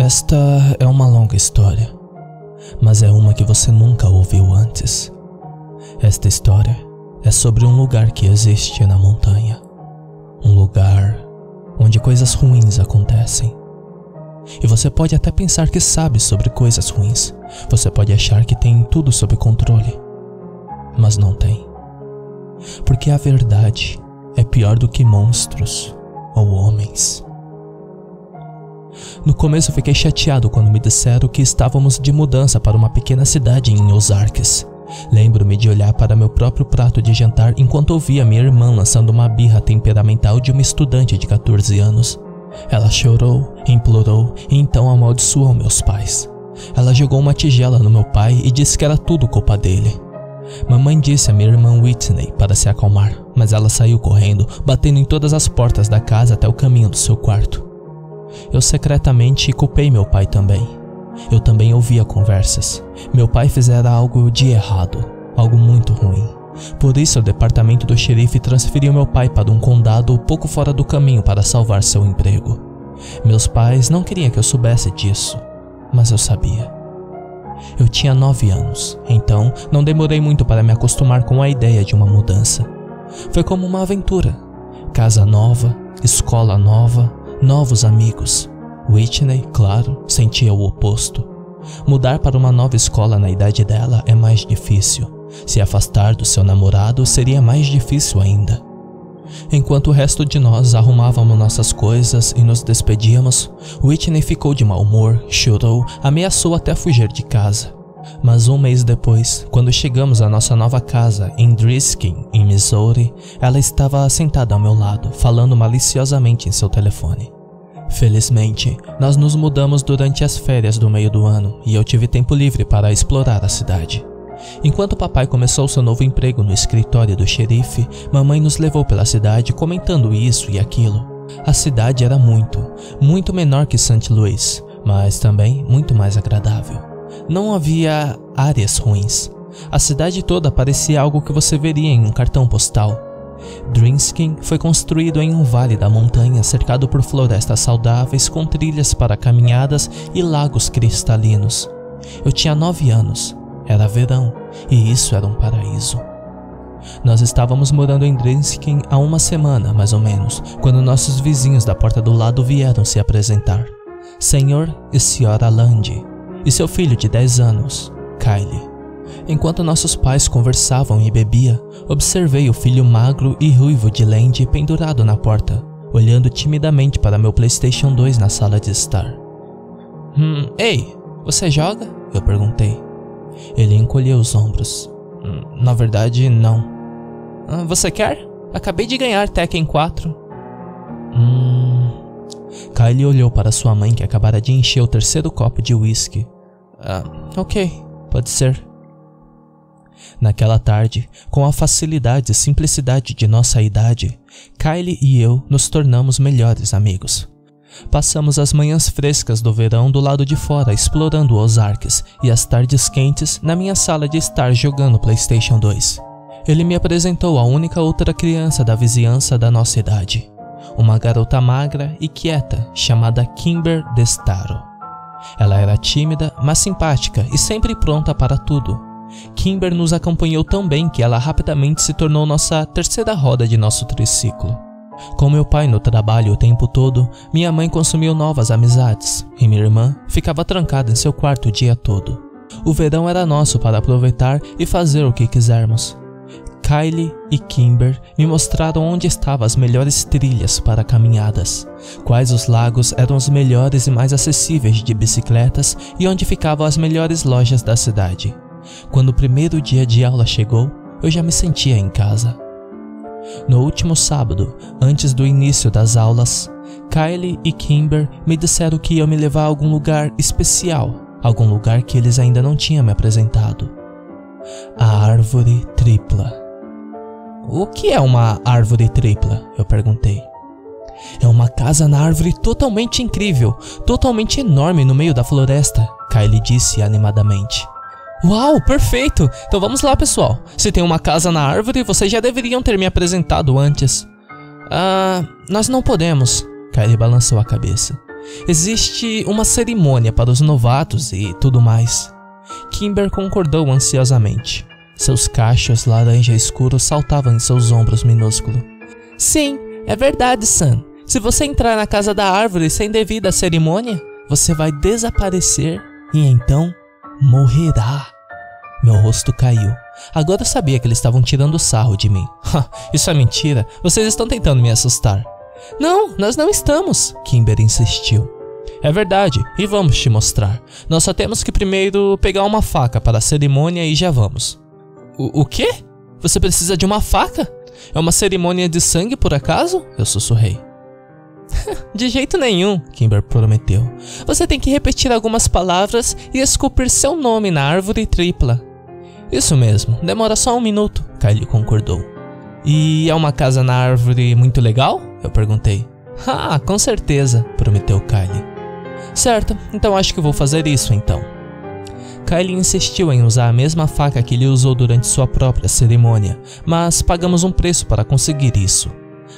Esta é uma longa história, mas é uma que você nunca ouviu antes. Esta história é sobre um lugar que existe na montanha. Um lugar onde coisas ruins acontecem. E você pode até pensar que sabe sobre coisas ruins. Você pode achar que tem tudo sob controle. Mas não tem. Porque a verdade é pior do que monstros ou homens. No começo fiquei chateado quando me disseram que estávamos de mudança para uma pequena cidade em Ozarks. Lembro-me de olhar para meu próprio prato de jantar enquanto ouvia minha irmã lançando uma birra temperamental de uma estudante de 14 anos. Ela chorou, implorou e então amaldiçoou meus pais. Ela jogou uma tigela no meu pai e disse que era tudo culpa dele. Mamãe disse a minha irmã Whitney para se acalmar, mas ela saiu correndo, batendo em todas as portas da casa até o caminho do seu quarto. Eu secretamente culpei meu pai também. Eu também ouvia conversas. Meu pai fizera algo de errado, algo muito ruim. Por isso, o departamento do xerife transferiu meu pai para um condado pouco fora do caminho para salvar seu emprego. Meus pais não queriam que eu soubesse disso, mas eu sabia. Eu tinha nove anos, então não demorei muito para me acostumar com a ideia de uma mudança. Foi como uma aventura. Casa nova, escola nova, novos amigos. Whitney, claro, sentia o oposto. Mudar para uma nova escola na idade dela é mais difícil. Se afastar do seu namorado seria mais difícil ainda. Enquanto o resto de nós arrumávamos nossas coisas e nos despedíamos, Whitney ficou de mau humor, chorou, ameaçou até fugir de casa. Mas um mês depois, quando chegamos à nossa nova casa em Driskin, em Missouri, ela estava sentada ao meu lado, falando maliciosamente em seu telefone. Felizmente, nós nos mudamos durante as férias do meio do ano e eu tive tempo livre para explorar a cidade. Enquanto papai começou seu novo emprego no escritório do xerife, mamãe nos levou pela cidade comentando isso e aquilo. A cidade era muito, muito menor que St. Louis, mas também muito mais agradável. Não havia áreas ruins. A cidade toda parecia algo que você veria em um cartão postal. Drinskin foi construído em um vale da montanha cercado por florestas saudáveis com trilhas para caminhadas e lagos cristalinos. Eu tinha nove anos, era verão e isso era um paraíso. Nós estávamos morando em Drinskin há uma semana, mais ou menos, quando nossos vizinhos da porta do lado vieram se apresentar. Senhor e Senhora Land, e seu filho de 10 anos, Kylie. Enquanto nossos pais conversavam e bebia, observei o filho magro e ruivo de Land pendurado na porta, olhando timidamente para meu PlayStation 2 na sala de estar. Hum, ei, você joga? Eu perguntei. Ele encolheu os ombros. Hum, na verdade, não. Ah, você quer? Acabei de ganhar Tekken 4. Hum. Kylie olhou para sua mãe que acabara de encher o terceiro copo de whisky. Ah, ok, pode ser. Naquela tarde, com a facilidade e simplicidade de nossa idade, Kylie e eu nos tornamos melhores amigos. Passamos as manhãs frescas do verão do lado de fora explorando os arques e as tardes quentes na minha sala de estar jogando PlayStation 2. Ele me apresentou a única outra criança da vizinhança da nossa idade, uma garota magra e quieta chamada Kimber Destaro. Ela era tímida, mas simpática e sempre pronta para tudo. Kimber nos acompanhou tão bem que ela rapidamente se tornou nossa terceira roda de nosso triciclo. Com meu pai no trabalho o tempo todo, minha mãe consumiu novas amizades e minha irmã ficava trancada em seu quarto o dia todo. O verão era nosso para aproveitar e fazer o que quisermos. Kylie e Kimber me mostraram onde estavam as melhores trilhas para caminhadas, quais os lagos eram os melhores e mais acessíveis de bicicletas e onde ficavam as melhores lojas da cidade. Quando o primeiro dia de aula chegou, eu já me sentia em casa. No último sábado, antes do início das aulas, Kylie e Kimber me disseram que iam me levar a algum lugar especial, algum lugar que eles ainda não tinham me apresentado. A árvore tripla. O que é uma árvore tripla? Eu perguntei. É uma casa na árvore totalmente incrível, totalmente enorme no meio da floresta, Kylie disse animadamente. Uau, perfeito! Então vamos lá, pessoal. Se tem uma casa na árvore, vocês já deveriam ter me apresentado antes. Ah, nós não podemos. Kylie balançou a cabeça. Existe uma cerimônia para os novatos e tudo mais. Kimber concordou ansiosamente. Seus cachos laranja escuro saltavam em seus ombros minúsculos. Sim, é verdade, Sam. Se você entrar na casa da árvore sem devida cerimônia, você vai desaparecer e então morrerá. Meu rosto caiu. Agora eu sabia que eles estavam tirando sarro de mim. Isso é mentira. Vocês estão tentando me assustar. Não, nós não estamos, Kimber insistiu. É verdade, e vamos te mostrar. Nós só temos que primeiro pegar uma faca para a cerimônia e já vamos. O, o quê? Você precisa de uma faca? É uma cerimônia de sangue por acaso? Eu sussurrei. de jeito nenhum, Kimber prometeu. Você tem que repetir algumas palavras e esculpir seu nome na árvore tripla. Isso mesmo, demora só um minuto, Kylie concordou. E é uma casa na árvore muito legal? Eu perguntei. Ah, com certeza, prometeu Kylie. Certo, então acho que vou fazer isso então. Kylie insistiu em usar a mesma faca que ele usou durante sua própria cerimônia, mas pagamos um preço para conseguir isso.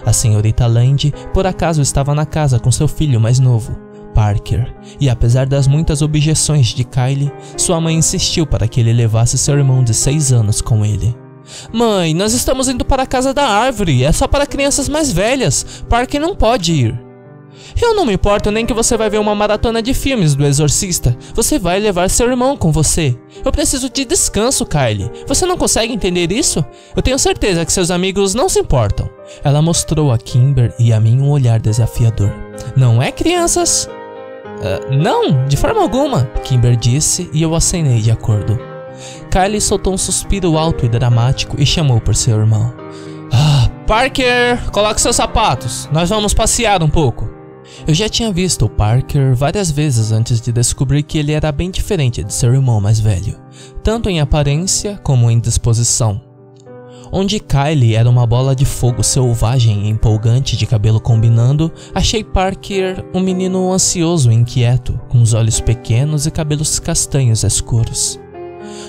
A senhorita Land por acaso estava na casa com seu filho mais novo, Parker, e apesar das muitas objeções de Kylie, sua mãe insistiu para que ele levasse seu irmão de 6 anos com ele. Mãe, nós estamos indo para a casa da árvore, é só para crianças mais velhas, Parker não pode ir. Eu não me importo nem que você vai ver uma maratona de filmes do Exorcista. Você vai levar seu irmão com você. Eu preciso de descanso, Kylie. Você não consegue entender isso? Eu tenho certeza que seus amigos não se importam. Ela mostrou a Kimber e a mim um olhar desafiador. Não é, crianças? Uh, não, de forma alguma, Kimber disse e eu acenei de acordo. Kylie soltou um suspiro alto e dramático e chamou por seu irmão. Ah, Parker, coloque seus sapatos. Nós vamos passear um pouco. Eu já tinha visto o Parker várias vezes antes de descobrir que ele era bem diferente de seu irmão mais velho, tanto em aparência como em disposição. Onde Kylie era uma bola de fogo selvagem e empolgante de cabelo combinando, achei Parker um menino ansioso e inquieto, com os olhos pequenos e cabelos castanhos escuros.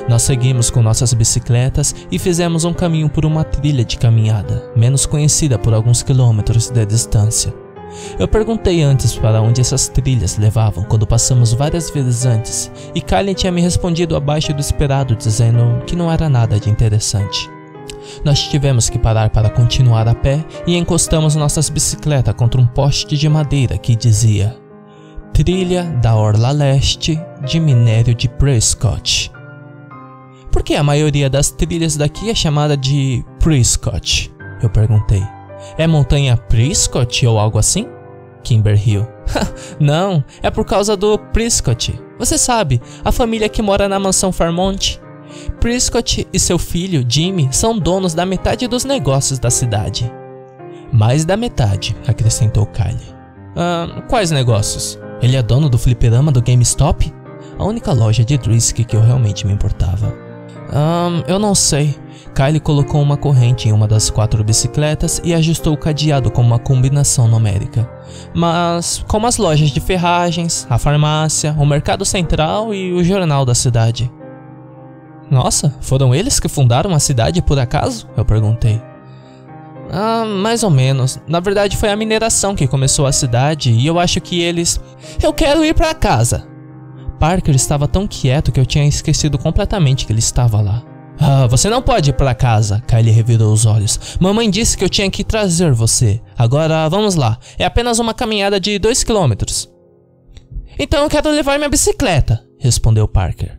Nós seguimos com nossas bicicletas e fizemos um caminho por uma trilha de caminhada, menos conhecida por alguns quilômetros de distância. Eu perguntei antes para onde essas trilhas levavam quando passamos várias vezes antes, e Kylie tinha me respondido abaixo do esperado, dizendo que não era nada de interessante. Nós tivemos que parar para continuar a pé e encostamos nossas bicicletas contra um poste de madeira que dizia Trilha da Orla Leste de Minério de Prescott. Por que a maioria das trilhas daqui é chamada de Prescott? Eu perguntei. É montanha Prescott ou algo assim? Kimber riu. Não, é por causa do Prescott. Você sabe, a família que mora na mansão Farmont. Prescott e seu filho, Jimmy, são donos da metade dos negócios da cidade. Mais da metade, acrescentou Kylie. Ah, quais negócios? Ele é dono do fliperama do GameStop? A única loja de Drisk que eu realmente me importava. Ah, eu não sei. Kylie colocou uma corrente em uma das quatro bicicletas e ajustou o cadeado com uma combinação numérica. Mas, como as lojas de ferragens, a farmácia, o mercado central e o jornal da cidade. Nossa, foram eles que fundaram a cidade por acaso? Eu perguntei. Ah, mais ou menos. Na verdade, foi a mineração que começou a cidade e eu acho que eles. Eu quero ir para casa! Parker estava tão quieto que eu tinha esquecido completamente que ele estava lá. Ah, você não pode ir para casa, Kylie revirou os olhos. Mamãe disse que eu tinha que trazer você. Agora vamos lá. É apenas uma caminhada de dois quilômetros. Então eu quero levar minha bicicleta, respondeu Parker.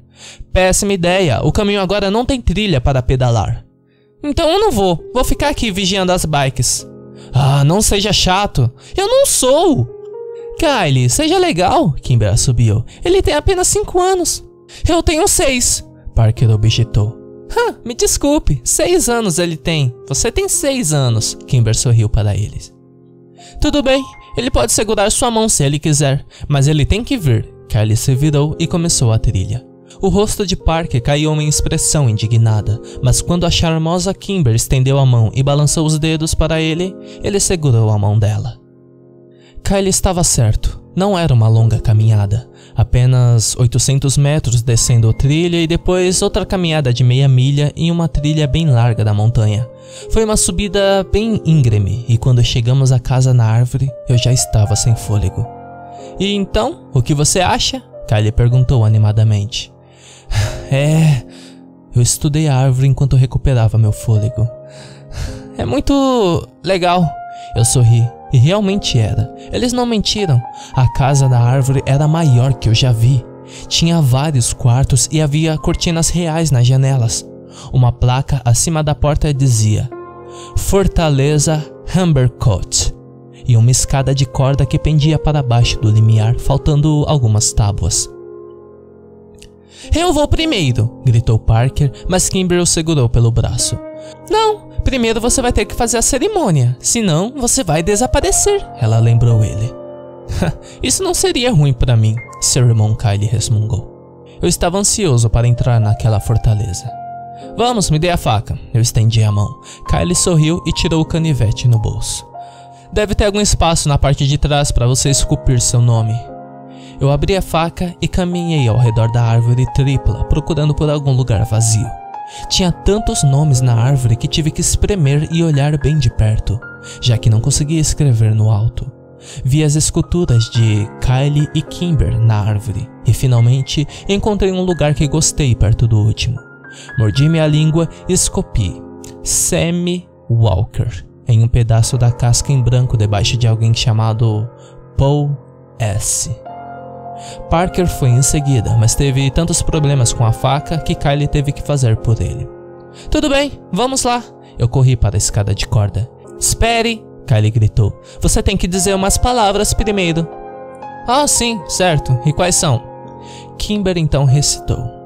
Péssima ideia, o caminho agora não tem trilha para pedalar. Então eu não vou, vou ficar aqui vigiando as bikes. Ah, não seja chato. Eu não sou. Kylie, seja legal, Kimber assobiou. Ele tem apenas cinco anos. Eu tenho seis, Parker objetou. Hã, me desculpe, seis anos ele tem. Você tem seis anos, Kimber sorriu para eles. Tudo bem, ele pode segurar sua mão se ele quiser, mas ele tem que vir. Kylie se virou e começou a trilha. O rosto de Parker caiu em expressão indignada, mas quando a charmosa Kimber estendeu a mão e balançou os dedos para ele, ele segurou a mão dela. Kylie estava certo. Não era uma longa caminhada, apenas 800 metros descendo a trilha e depois outra caminhada de meia milha em uma trilha bem larga da montanha. Foi uma subida bem íngreme e quando chegamos à casa na árvore eu já estava sem fôlego. E então, o que você acha? Kylie perguntou animadamente. É. Eu estudei a árvore enquanto recuperava meu fôlego. É muito legal. Eu sorri. E realmente era. Eles não mentiram. A casa da árvore era a maior que eu já vi. Tinha vários quartos e havia cortinas reais nas janelas. Uma placa acima da porta dizia: Fortaleza Humbercourt e uma escada de corda que pendia para baixo do limiar, faltando algumas tábuas. Eu vou primeiro, gritou Parker, mas Kimber o segurou pelo braço. Não, primeiro você vai ter que fazer a cerimônia, senão você vai desaparecer, ela lembrou ele. Isso não seria ruim para mim, seu irmão Kylie resmungou. Eu estava ansioso para entrar naquela fortaleza. Vamos, me dê a faca. Eu estendi a mão. Kylie sorriu e tirou o canivete no bolso. Deve ter algum espaço na parte de trás para você esculpir seu nome. Eu abri a faca e caminhei ao redor da árvore tripla, procurando por algum lugar vazio. Tinha tantos nomes na árvore que tive que espremer e olhar bem de perto, já que não conseguia escrever no alto. Vi as esculturas de Kylie e Kimber na árvore e finalmente encontrei um lugar que gostei perto do último. Mordi minha língua e escopi Sammy Walker em um pedaço da casca em branco debaixo de alguém chamado Paul S. Parker foi em seguida, mas teve tantos problemas com a faca que Kylie teve que fazer por ele. Tudo bem, vamos lá. Eu corri para a escada de corda. Espere, Kylie gritou. Você tem que dizer umas palavras primeiro. Ah, sim, certo. E quais são? Kimber então recitou.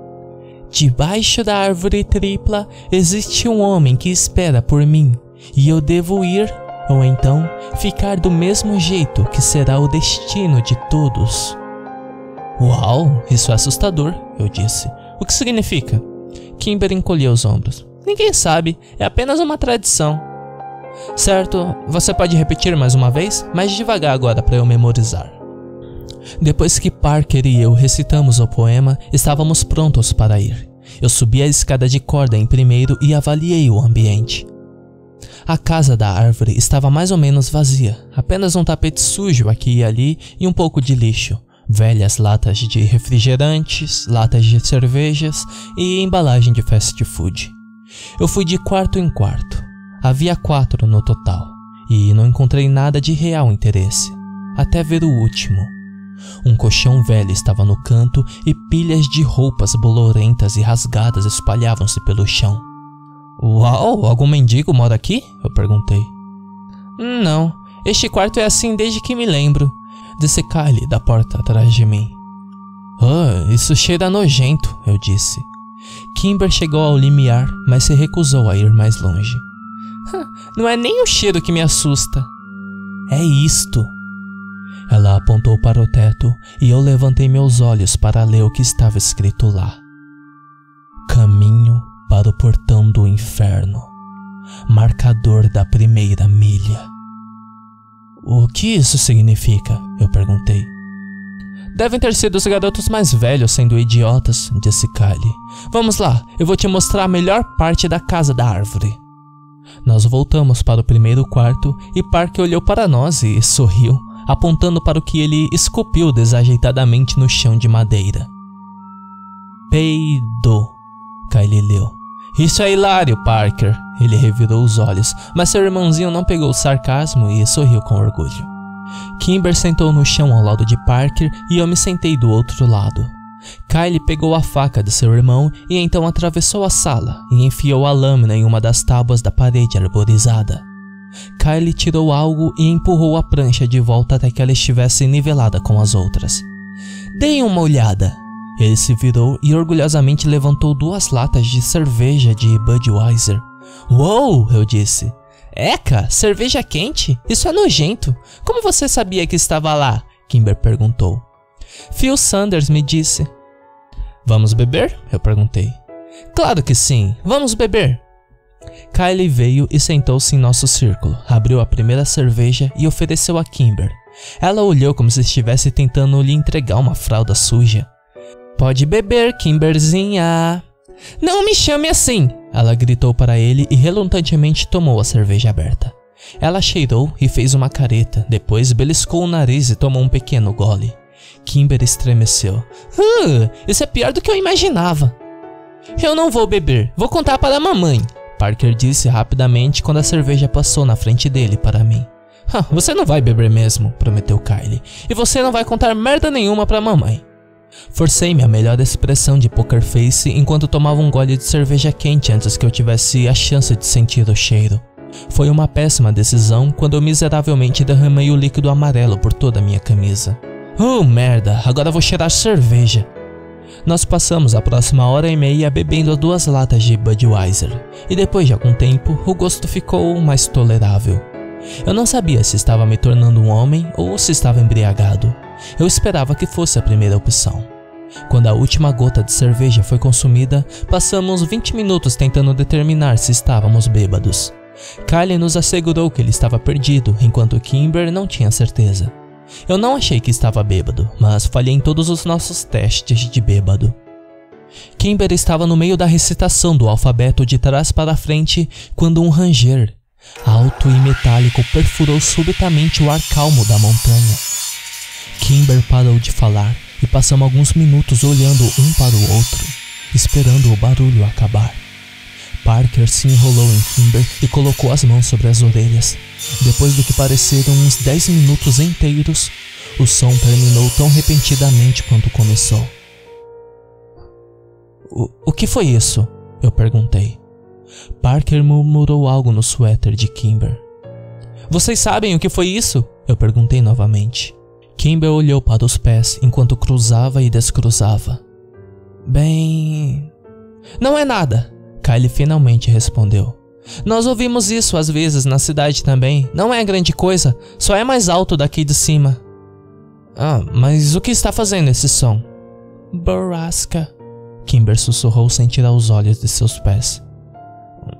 Debaixo da árvore tripla existe um homem que espera por mim, e eu devo ir, ou então ficar do mesmo jeito que será o destino de todos. Uau, isso é assustador, eu disse. O que significa? Kimber encolheu os ombros. Ninguém sabe, é apenas uma tradição. Certo, você pode repetir mais uma vez, mas devagar agora para eu memorizar. Depois que Parker e eu recitamos o poema, estávamos prontos para ir. Eu subi a escada de corda em primeiro e avaliei o ambiente. A casa da árvore estava mais ou menos vazia, apenas um tapete sujo aqui e ali e um pouco de lixo, velhas latas de refrigerantes, latas de cervejas e embalagem de fast food. Eu fui de quarto em quarto. Havia quatro no total, e não encontrei nada de real interesse, até ver o último. Um colchão velho estava no canto e pilhas de roupas bolorentas e rasgadas espalhavam-se pelo chão. Uau, algum mendigo mora aqui? Eu perguntei. Não, este quarto é assim desde que me lembro, disse Kylie da porta atrás de mim. Ah, isso cheira nojento, eu disse. Kimber chegou ao limiar, mas se recusou a ir mais longe. Não é nem o cheiro que me assusta. É isto, ela apontou para o teto e eu levantei meus olhos para ler o que estava escrito lá. Caminho para o portão do inferno. Marcador da primeira milha. O que isso significa? Eu perguntei. Devem ter sido os garotos mais velhos sendo idiotas, disse Kylie. Vamos lá, eu vou te mostrar a melhor parte da casa da árvore. Nós voltamos para o primeiro quarto e Park olhou para nós e sorriu apontando para o que ele esculpiu desajeitadamente no chão de madeira. Peido, Kylie leu. Isso é hilário, Parker. Ele revirou os olhos, mas seu irmãozinho não pegou o sarcasmo e sorriu com orgulho. Kimber sentou no chão ao lado de Parker e eu me sentei do outro lado. Kylie pegou a faca de seu irmão e então atravessou a sala e enfiou a lâmina em uma das tábuas da parede arborizada. Kylie tirou algo e empurrou a prancha de volta até que ela estivesse nivelada com as outras. Deem uma olhada. Ele se virou e orgulhosamente levantou duas latas de cerveja de Budweiser. Uou, eu disse. Eca, cerveja quente? Isso é nojento. Como você sabia que estava lá? Kimber perguntou. Phil Sanders me disse. Vamos beber? Eu perguntei. Claro que sim, vamos beber. Kylie veio e sentou-se em nosso círculo, abriu a primeira cerveja e ofereceu a Kimber. Ela olhou como se estivesse tentando lhe entregar uma fralda suja. Pode beber, Kimberzinha. Não me chame assim! Ela gritou para ele e relutantemente tomou a cerveja aberta. Ela cheirou e fez uma careta, depois beliscou o nariz e tomou um pequeno gole. Kimber estremeceu. Uh, isso é pior do que eu imaginava. Eu não vou beber, vou contar para a mamãe, Parker disse rapidamente quando a cerveja passou na frente dele para mim. você não vai beber mesmo, prometeu Kylie. E você não vai contar merda nenhuma pra mamãe. Forcei minha melhor expressão de poker face enquanto tomava um gole de cerveja quente antes que eu tivesse a chance de sentir o cheiro. Foi uma péssima decisão quando eu miseravelmente derramei o líquido amarelo por toda a minha camisa. Oh merda, agora vou cheirar cerveja. Nós passamos a próxima hora e meia bebendo duas latas de Budweiser, e depois de algum tempo o gosto ficou mais tolerável. Eu não sabia se estava me tornando um homem ou se estava embriagado. Eu esperava que fosse a primeira opção. Quando a última gota de cerveja foi consumida, passamos 20 minutos tentando determinar se estávamos bêbados. Kylie nos assegurou que ele estava perdido, enquanto Kimber não tinha certeza. Eu não achei que estava bêbado, mas falhei em todos os nossos testes de bêbado. Kimber estava no meio da recitação do alfabeto de trás para frente quando um ranger alto e metálico perfurou subitamente o ar calmo da montanha. Kimber parou de falar e passamos alguns minutos olhando um para o outro, esperando o barulho acabar. Parker se enrolou em Kimber e colocou as mãos sobre as orelhas. Depois do que pareceram uns 10 minutos inteiros, o som terminou tão repentinamente quanto começou. O, o que foi isso? Eu perguntei. Parker murmurou algo no suéter de Kimber. Vocês sabem o que foi isso? Eu perguntei novamente. Kimber olhou para os pés enquanto cruzava e descruzava. Bem. Não é nada, Kylie finalmente respondeu. Nós ouvimos isso às vezes na cidade também. Não é grande coisa, só é mais alto daqui de cima. Ah, mas o que está fazendo esse som? Borrasca. Kimber sussurrou sem tirar os olhos de seus pés.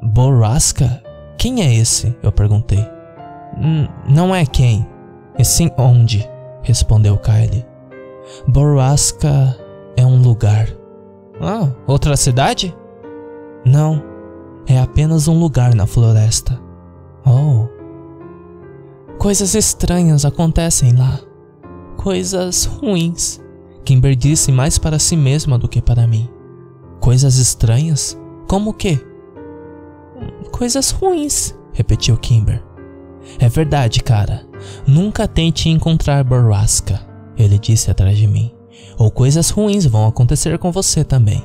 Borrasca? Quem é esse? Eu perguntei. N não é quem, e sim onde, respondeu Kylie. Borrasca é um lugar. Ah, outra cidade? Não, é apenas um lugar na floresta. Oh. Coisas estranhas acontecem lá. Coisas ruins. Kimber disse mais para si mesma do que para mim. Coisas estranhas? Como o quê? Coisas ruins, repetiu Kimber. É verdade, cara. Nunca tente encontrar borrasca, ele disse atrás de mim. Ou coisas ruins vão acontecer com você também.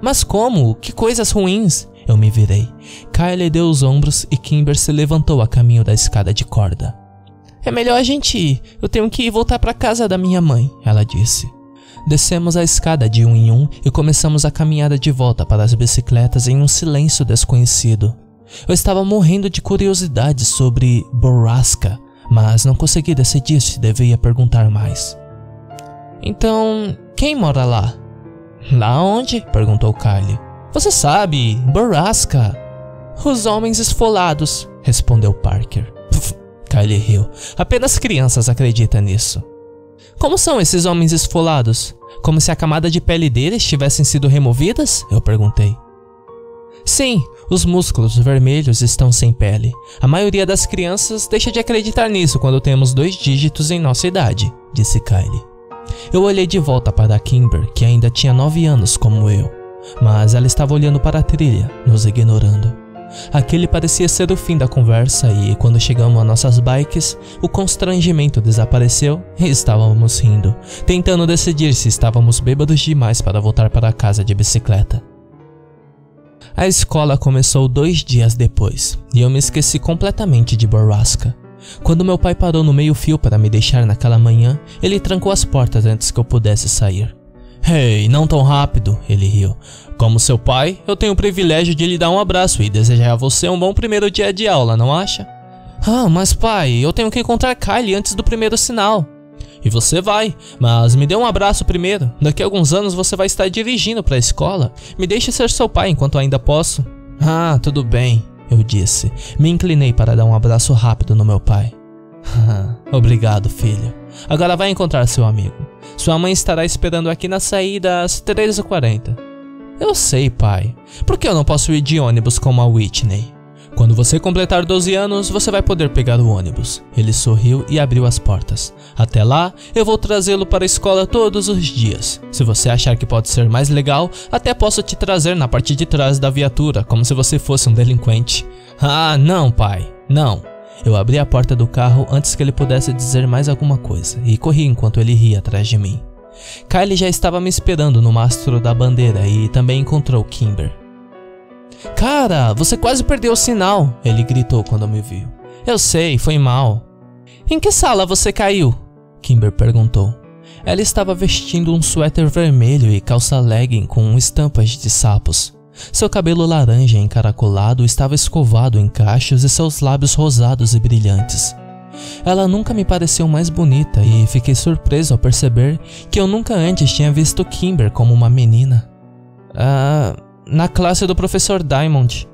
Mas como? Que coisas ruins? Eu me virei. Kylie deu os ombros e Kimber se levantou a caminho da escada de corda. É melhor a gente ir. Eu tenho que ir voltar para casa da minha mãe, ela disse. Descemos a escada de um em um e começamos a caminhada de volta para as bicicletas em um silêncio desconhecido. Eu estava morrendo de curiosidade sobre Borrasca, mas não consegui decidir se devia perguntar mais. Então, quem mora lá? Lá onde? perguntou Kylie. Você sabe, Borrasca. Os homens esfolados, respondeu Parker. Pff, Kylie riu. Apenas crianças acreditam nisso. Como são esses homens esfolados? Como se a camada de pele deles tivessem sido removidas? Eu perguntei. Sim, os músculos vermelhos estão sem pele. A maioria das crianças deixa de acreditar nisso quando temos dois dígitos em nossa idade, disse Kylie. Eu olhei de volta para Kimber, que ainda tinha nove anos como eu, mas ela estava olhando para a trilha, nos ignorando. Aquele parecia ser o fim da conversa e, quando chegamos a nossas bikes, o constrangimento desapareceu e estávamos rindo, tentando decidir se estávamos bêbados demais para voltar para casa de bicicleta. A escola começou dois dias depois e eu me esqueci completamente de Borrasca. Quando meu pai parou no meio-fio para me deixar naquela manhã, ele trancou as portas antes que eu pudesse sair. Hey, não tão rápido, ele riu. Como seu pai, eu tenho o privilégio de lhe dar um abraço e desejar a você um bom primeiro dia de aula, não acha? Ah, mas pai, eu tenho que encontrar Kylie antes do primeiro sinal. E você vai, mas me dê um abraço primeiro. Daqui a alguns anos você vai estar dirigindo para a escola. Me deixe ser seu pai enquanto ainda posso. Ah, tudo bem, eu disse. Me inclinei para dar um abraço rápido no meu pai. Obrigado, filho. Agora vai encontrar seu amigo. Sua mãe estará esperando aqui na saída às 13h40. Eu sei, pai. Por que eu não posso ir de ônibus como a Whitney? Quando você completar 12 anos, você vai poder pegar o ônibus. Ele sorriu e abriu as portas. Até lá, eu vou trazê-lo para a escola todos os dias. Se você achar que pode ser mais legal, até posso te trazer na parte de trás da viatura, como se você fosse um delinquente. Ah, não, pai, não. Eu abri a porta do carro antes que ele pudesse dizer mais alguma coisa e corri enquanto ele ria atrás de mim. Kylie já estava me esperando no mastro da bandeira e também encontrou Kimber. Cara, você quase perdeu o sinal, ele gritou quando me viu. Eu sei, foi mal. Em que sala você caiu? Kimber perguntou. Ela estava vestindo um suéter vermelho e calça legging com estampas de sapos. Seu cabelo laranja encaracolado estava escovado em cachos e seus lábios rosados e brilhantes. Ela nunca me pareceu mais bonita e fiquei surpreso ao perceber que eu nunca antes tinha visto Kimber como uma menina. Ah, na classe do professor Diamond.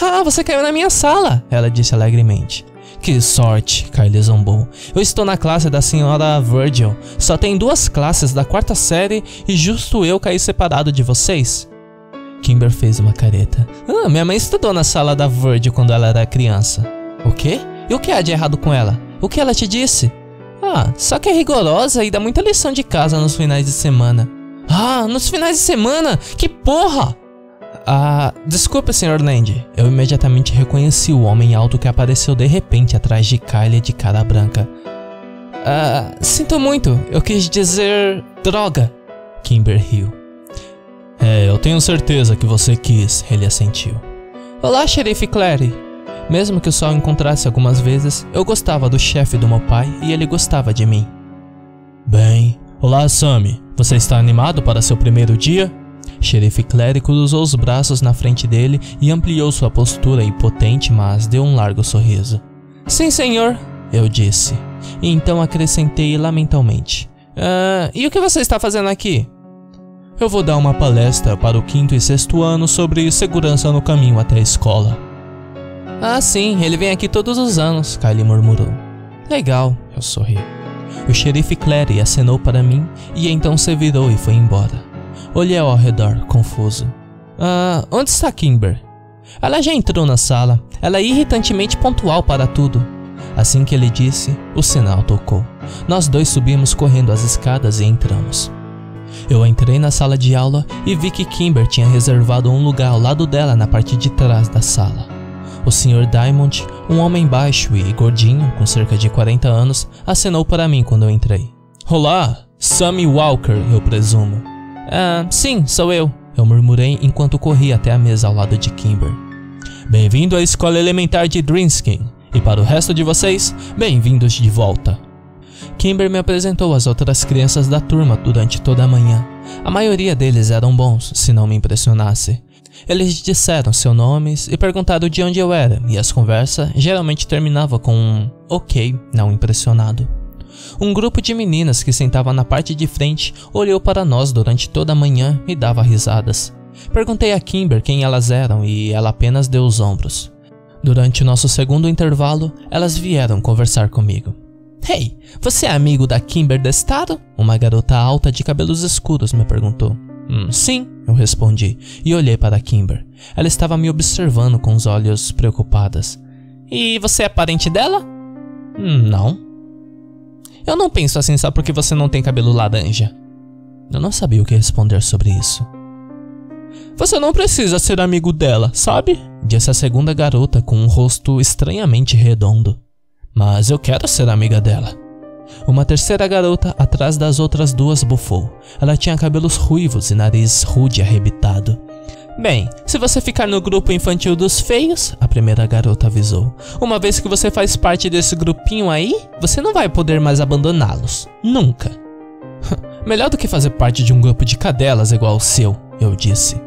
Ah, você caiu na minha sala, ela disse alegremente. Que sorte, Kylie zombou. Eu estou na classe da senhora Virgil. Só tem duas classes da quarta série e justo eu caí separado de vocês. Kimber fez uma careta. Ah, minha mãe estudou na sala da Virgil quando ela era criança. O quê? E o que há de errado com ela? O que ela te disse? Ah, só que é rigorosa e dá muita lição de casa nos finais de semana. Ah, nos finais de semana? Que porra! Ah, desculpa, Sr. Land. Eu imediatamente reconheci o homem alto que apareceu de repente atrás de Kylie de cara branca. Ah, sinto muito. Eu quis dizer droga. Kimber riu. É, eu tenho certeza que você quis, ele assentiu. Olá, xerife Clary. Mesmo que o encontrasse algumas vezes, eu gostava do chefe do meu pai e ele gostava de mim. Bem, olá, Sammy. Você está animado para seu primeiro dia? Xerife Clary cruzou os braços na frente dele e ampliou sua postura impotente, mas deu um largo sorriso. Sim, senhor, eu disse. Então acrescentei lamentalmente. Ah, e o que você está fazendo aqui? Eu vou dar uma palestra para o quinto e sexto ano sobre segurança no caminho até a escola. Ah, sim, ele vem aqui todos os anos, Kylie murmurou. Legal, eu sorri. O xerife Clary acenou para mim e então se virou e foi embora. Olhei ao redor, confuso. Ah, onde está Kimber? Ela já entrou na sala. Ela é irritantemente pontual para tudo. Assim que ele disse, o sinal tocou. Nós dois subimos correndo as escadas e entramos. Eu entrei na sala de aula e vi que Kimber tinha reservado um lugar ao lado dela na parte de trás da sala. O Sr. Diamond, um homem baixo e gordinho, com cerca de 40 anos, acenou para mim quando eu entrei. Olá, Sammy Walker, eu presumo. Ah, sim, sou eu, eu murmurei enquanto corri até a mesa ao lado de Kimber. Bem-vindo à escola elementar de Drinskin, e para o resto de vocês, bem-vindos de volta. Kimber me apresentou às outras crianças da turma durante toda a manhã. A maioria deles eram bons, se não me impressionasse. Eles disseram seus nomes e perguntaram de onde eu era, e as conversas geralmente terminavam com um ok, não impressionado. Um grupo de meninas que sentava na parte de frente olhou para nós durante toda a manhã e dava risadas. Perguntei a Kimber quem elas eram e ela apenas deu os ombros. Durante nosso segundo intervalo, elas vieram conversar comigo. Hey, você é amigo da Kimber Destado? Uma garota alta de cabelos escuros me perguntou. Hum, sim, eu respondi e olhei para Kimber. Ela estava me observando com os olhos preocupadas. E você é parente dela? Hum, não. Eu não penso assim só porque você não tem cabelo laranja. Eu não sabia o que responder sobre isso. Você não precisa ser amigo dela, sabe? Disse a segunda garota com um rosto estranhamente redondo. Mas eu quero ser amiga dela. Uma terceira garota, atrás das outras duas, bufou. Ela tinha cabelos ruivos e nariz rude arrebitado. Bem, se você ficar no grupo infantil dos feios, a primeira garota avisou, uma vez que você faz parte desse grupinho aí, você não vai poder mais abandoná-los. Nunca. Melhor do que fazer parte de um grupo de cadelas igual o seu, eu disse.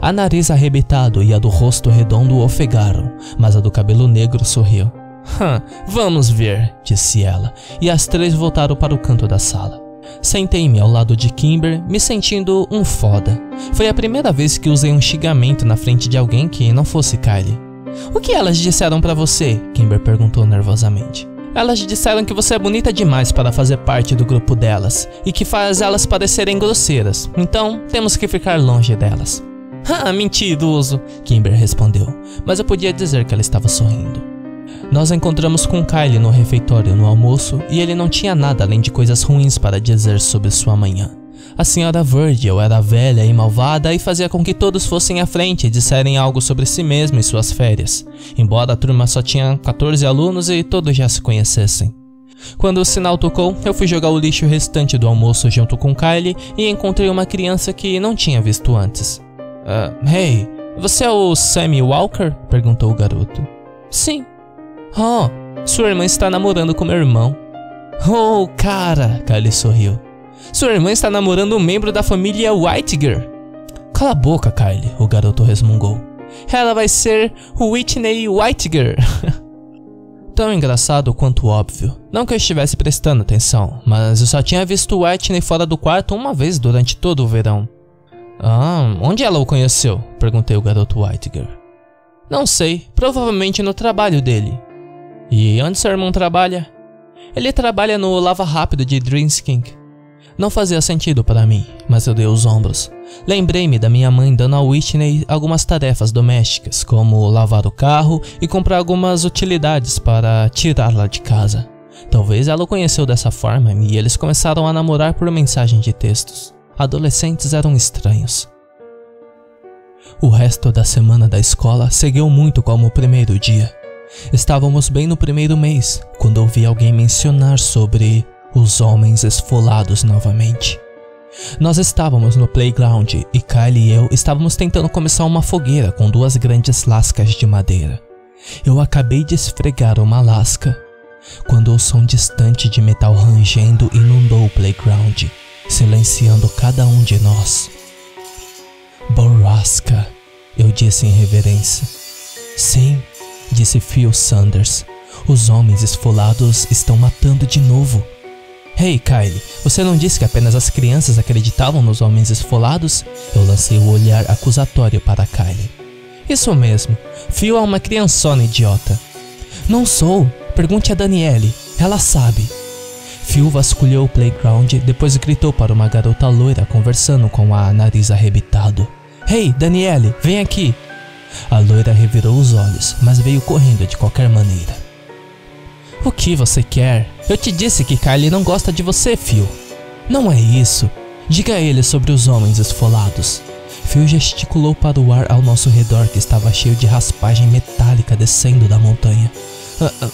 A nariz arrebitado e a do rosto redondo ofegaram, mas a do cabelo negro sorriu. vamos ver, disse ela, e as três voltaram para o canto da sala. Sentei-me ao lado de Kimber, me sentindo um foda. Foi a primeira vez que usei um xingamento na frente de alguém que não fosse Kylie. O que elas disseram para você? Kimber perguntou nervosamente. Elas disseram que você é bonita demais para fazer parte do grupo delas e que faz elas parecerem grosseiras, então temos que ficar longe delas. Ah, mentiroso, Kimber respondeu, mas eu podia dizer que ela estava sorrindo. Nós a encontramos com Kylie no refeitório no almoço e ele não tinha nada além de coisas ruins para dizer sobre sua manhã. A senhora Virgil era velha e malvada e fazia com que todos fossem à frente e disserem algo sobre si mesmo e suas férias, embora a turma só tinha 14 alunos e todos já se conhecessem. Quando o sinal tocou, eu fui jogar o lixo restante do almoço junto com Kylie e encontrei uma criança que não tinha visto antes. Uh, hey, você é o Sammy Walker? perguntou o garoto. Sim. Oh, sua irmã está namorando com meu irmão. Oh, cara, Kylie sorriu. Sua irmã está namorando um membro da família Whitiger. Cala a boca, Kylie, o garoto resmungou. Ela vai ser Whitney Whitiger. Tão engraçado quanto óbvio. Não que eu estivesse prestando atenção, mas eu só tinha visto Whitney fora do quarto uma vez durante todo o verão. Ah, onde ela o conheceu? Perguntei o garoto Whitiger. Não sei, provavelmente no trabalho dele. E onde seu irmão trabalha? Ele trabalha no Lava Rápido de Dreamsking. Não fazia sentido para mim, mas eu dei os ombros. Lembrei-me da minha mãe dando a Whitney algumas tarefas domésticas, como lavar o carro e comprar algumas utilidades para tirá-la de casa. Talvez ela o conheceu dessa forma e eles começaram a namorar por mensagem de textos. Adolescentes eram estranhos. O resto da semana da escola seguiu muito como o primeiro dia. Estávamos bem no primeiro mês, quando ouvi alguém mencionar sobre os homens esfolados novamente. Nós estávamos no playground e Kylie e eu estávamos tentando começar uma fogueira com duas grandes lascas de madeira. Eu acabei de esfregar uma lasca quando o som distante de metal rangendo inundou o playground, silenciando cada um de nós. Borrasca, eu disse em reverência. Sim, disse Phil Sanders. Os homens esfolados estão matando de novo. Hey, Kylie, você não disse que apenas as crianças acreditavam nos homens esfolados? Eu lancei o olhar acusatório para Kylie. Isso mesmo, Phil é uma criançona idiota. Não sou, pergunte a Daniele, ela sabe. Phil vasculhou o playground, depois gritou para uma garota loira conversando com a nariz arrebitado. Hey, Daniele, vem aqui! A loira revirou os olhos, mas veio correndo de qualquer maneira. O que você quer? Eu te disse que Kylie não gosta de você, Phil. Não é isso. Diga a ele sobre os homens esfolados. Phil gesticulou para o ar ao nosso redor que estava cheio de raspagem metálica descendo da montanha. Ah, ah,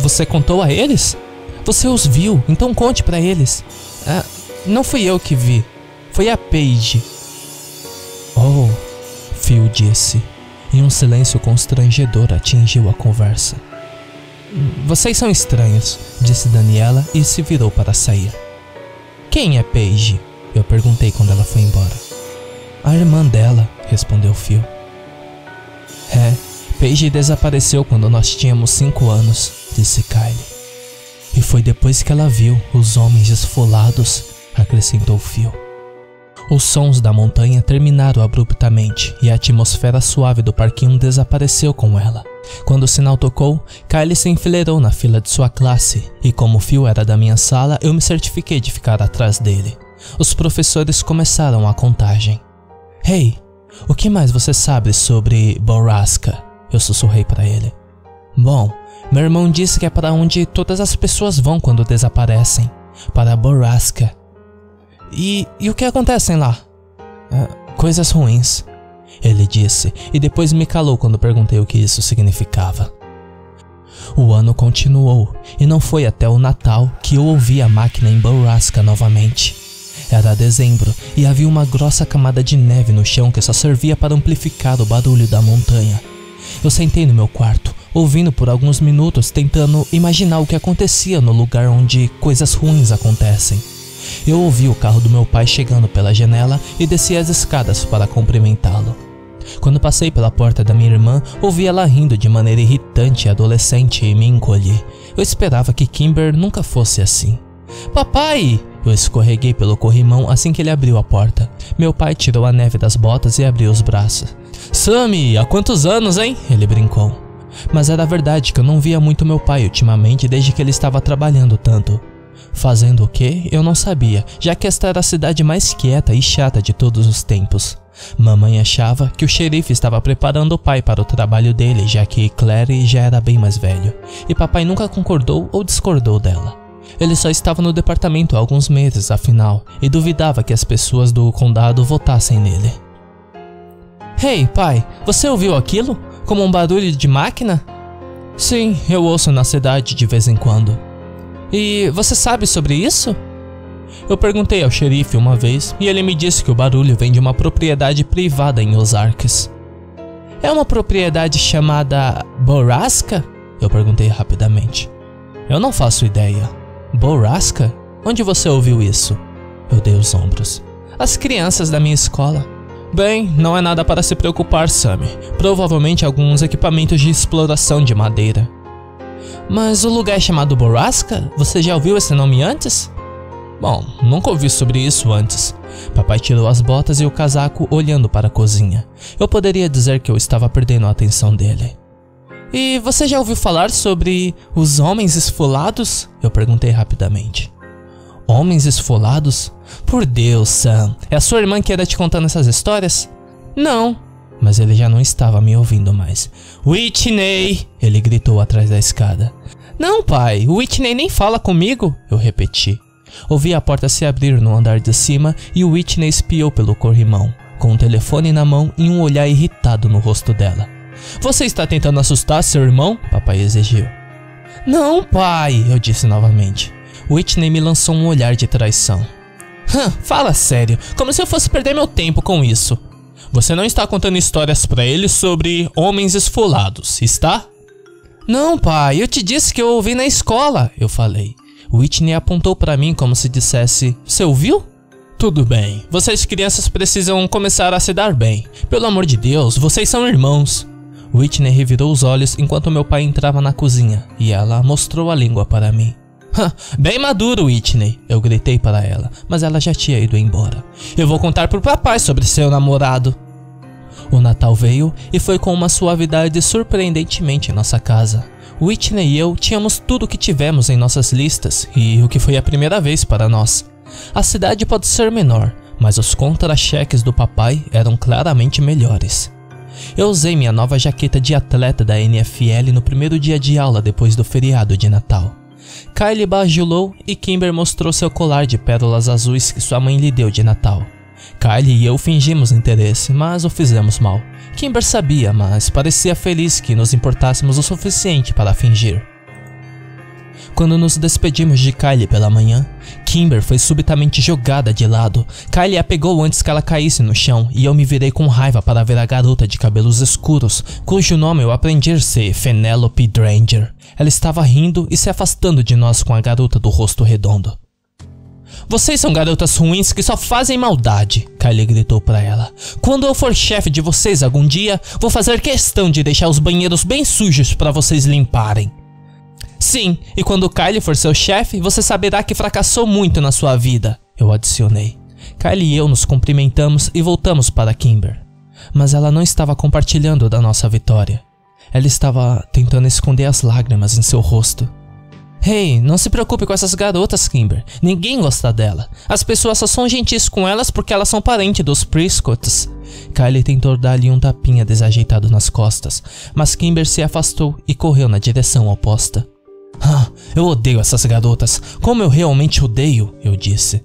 você contou a eles? Você os viu, então conte para eles. Ah, não fui eu que vi. Foi a Paige. Oh, Phil disse. E um silêncio constrangedor atingiu a conversa. Vocês são estranhos, disse Daniela e se virou para sair. Quem é Paige? Eu perguntei quando ela foi embora. A irmã dela, respondeu Phil. É, Paige desapareceu quando nós tínhamos cinco anos, disse Kylie. E foi depois que ela viu os homens esfolados, acrescentou Phil. Os sons da montanha terminaram abruptamente e a atmosfera suave do parquinho desapareceu com ela. Quando o sinal tocou, Kylie se enfileirou na fila de sua classe, e como Phil era da minha sala, eu me certifiquei de ficar atrás dele. Os professores começaram a contagem. Hey, o que mais você sabe sobre Borrasca? Eu sussurrei para ele. Bom, meu irmão disse que é para onde todas as pessoas vão quando desaparecem para Borrasca. E, e o que acontecem lá? Uh, coisas ruins ele disse, e depois me calou quando perguntei o que isso significava. O ano continuou, e não foi até o Natal que eu ouvi a máquina em Borrasca novamente. Era dezembro e havia uma grossa camada de neve no chão que só servia para amplificar o barulho da montanha. Eu sentei no meu quarto, ouvindo por alguns minutos, tentando imaginar o que acontecia no lugar onde coisas ruins acontecem. Eu ouvi o carro do meu pai chegando pela janela e desci as escadas para cumprimentá-lo. Quando passei pela porta da minha irmã, ouvi ela rindo de maneira irritante e adolescente e me encolhi. Eu esperava que Kimber nunca fosse assim. Papai! Eu escorreguei pelo corrimão assim que ele abriu a porta. Meu pai tirou a neve das botas e abriu os braços. Sammy, há quantos anos, hein? Ele brincou. Mas era verdade que eu não via muito meu pai ultimamente desde que ele estava trabalhando tanto. Fazendo o quê? Eu não sabia, já que esta era a cidade mais quieta e chata de todos os tempos. Mamãe achava que o xerife estava preparando o pai para o trabalho dele, já que Clary já era bem mais velho, e papai nunca concordou ou discordou dela. Ele só estava no departamento há alguns meses, afinal, e duvidava que as pessoas do condado votassem nele. Hey, pai, você ouviu aquilo? Como um barulho de máquina? Sim, eu ouço na cidade de vez em quando. E você sabe sobre isso? Eu perguntei ao xerife uma vez e ele me disse que o barulho vem de uma propriedade privada em Ozarks. É uma propriedade chamada Borrasca? Eu perguntei rapidamente. Eu não faço ideia. Borrasca? Onde você ouviu isso? Eu dei os ombros. As crianças da minha escola. Bem, não é nada para se preocupar, Sammy. Provavelmente alguns equipamentos de exploração de madeira. Mas o lugar é chamado Borrasca? Você já ouviu esse nome antes? Bom, nunca ouvi sobre isso antes. Papai tirou as botas e o casaco olhando para a cozinha. Eu poderia dizer que eu estava perdendo a atenção dele. E você já ouviu falar sobre os homens esfolados? Eu perguntei rapidamente. Homens esfolados? Por Deus, Sam, é a sua irmã que era te contando essas histórias? Não. Mas ele já não estava me ouvindo mais. Whitney! Ele gritou atrás da escada. Não, pai, Whitney nem fala comigo, eu repeti. Ouvi a porta se abrir no andar de cima e Whitney espiou pelo corrimão, com o um telefone na mão e um olhar irritado no rosto dela. Você está tentando assustar seu irmão? Papai exigiu. Não, pai, eu disse novamente. Whitney me lançou um olhar de traição. Hã, fala sério, como se eu fosse perder meu tempo com isso. Você não está contando histórias para ele sobre homens esfolados, está? Não, pai, eu te disse que eu ouvi na escola, eu falei. Whitney apontou para mim como se dissesse: Você ouviu? Tudo bem, vocês crianças precisam começar a se dar bem. Pelo amor de Deus, vocês são irmãos. Whitney revirou os olhos enquanto meu pai entrava na cozinha e ela mostrou a língua para mim. Bem maduro, Whitney, eu gritei para ela, mas ela já tinha ido embora. Eu vou contar pro papai sobre seu namorado. O Natal veio e foi com uma suavidade surpreendentemente em nossa casa. Whitney e eu tínhamos tudo o que tivemos em nossas listas e o que foi a primeira vez para nós. A cidade pode ser menor, mas os contra-cheques do papai eram claramente melhores. Eu usei minha nova jaqueta de atleta da NFL no primeiro dia de aula depois do feriado de Natal. Kylie bajulou e Kimber mostrou seu colar de pérolas azuis que sua mãe lhe deu de Natal. Kylie e eu fingimos interesse, mas o fizemos mal. Kimber sabia, mas parecia feliz que nos importássemos o suficiente para fingir. Quando nos despedimos de Kylie pela manhã, Kimber foi subitamente jogada de lado. Kylie a pegou antes que ela caísse no chão e eu me virei com raiva para ver a garota de cabelos escuros, cujo nome eu aprendi a ser Penelope Dranger. Ela estava rindo e se afastando de nós com a garota do rosto redondo. Vocês são garotas ruins que só fazem maldade, Kylie gritou para ela. Quando eu for chefe de vocês algum dia, vou fazer questão de deixar os banheiros bem sujos para vocês limparem. Sim, e quando Kylie for seu chefe, você saberá que fracassou muito na sua vida, eu adicionei. Kylie e eu nos cumprimentamos e voltamos para Kimber. Mas ela não estava compartilhando da nossa vitória. Ela estava tentando esconder as lágrimas em seu rosto. Hey, não se preocupe com essas garotas, Kimber. Ninguém gosta dela. As pessoas só são gentis com elas porque elas são parentes dos Prescotts. Kylie tentou dar-lhe um tapinha desajeitado nas costas, mas Kimber se afastou e correu na direção oposta. Ah, eu odeio essas garotas. Como eu realmente odeio, eu disse.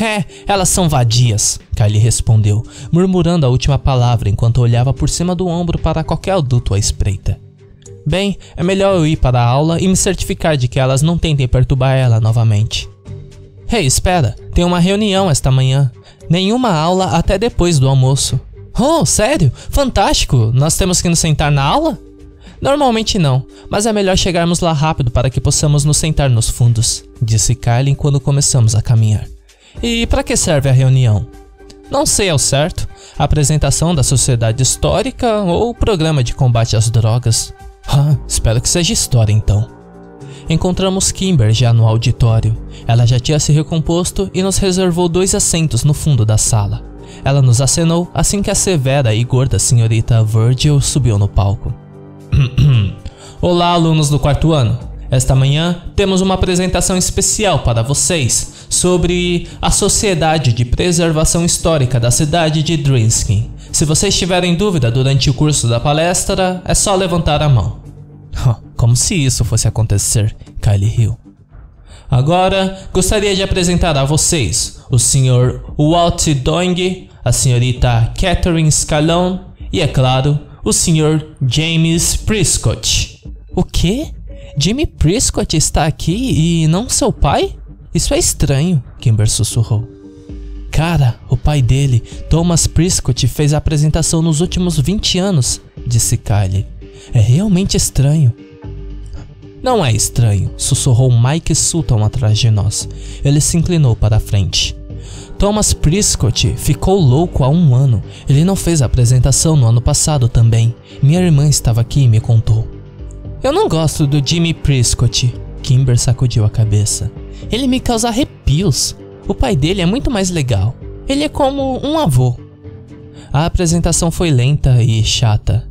É, elas são vadias, Kylie respondeu, murmurando a última palavra enquanto olhava por cima do ombro para qualquer adulto à espreita. Bem, é melhor eu ir para a aula e me certificar de que elas não tentem perturbar ela novamente. Hey, espera, tem uma reunião esta manhã. Nenhuma aula até depois do almoço. Oh, sério? Fantástico! Nós temos que nos sentar na aula? Normalmente não, mas é melhor chegarmos lá rápido para que possamos nos sentar nos fundos, disse Kylie quando começamos a caminhar. E para que serve a reunião? Não sei ao certo. Apresentação da sociedade histórica ou programa de combate às drogas. Ah, espero que seja história então. Encontramos Kimber já no auditório. Ela já tinha se recomposto e nos reservou dois assentos no fundo da sala. Ela nos acenou assim que a severa e gorda senhorita Virgil subiu no palco. Olá, alunos do quarto ano. Esta manhã temos uma apresentação especial para vocês sobre a Sociedade de Preservação Histórica da cidade de Drinskin. Se vocês tiverem dúvida durante o curso da palestra, é só levantar a mão. Como se isso fosse acontecer, Kylie Hill. Agora, gostaria de apresentar a vocês o Sr. Walt Doing, a senhorita Catherine Scalone e, é claro, o Sr. James Prescott. O quê? Jimmy Prescott está aqui e não seu pai? Isso é estranho, Kimber sussurrou. Cara, o pai dele, Thomas Prescott, fez a apresentação nos últimos 20 anos, disse Kylie. É realmente estranho. Não é estranho, sussurrou Mike Sutton atrás de nós. Ele se inclinou para a frente. Thomas Prescott ficou louco há um ano. Ele não fez a apresentação no ano passado também. Minha irmã estava aqui e me contou. Eu não gosto do Jimmy Prescott. Kimber sacudiu a cabeça. Ele me causa arrepios. O pai dele é muito mais legal. Ele é como um avô. A apresentação foi lenta e chata.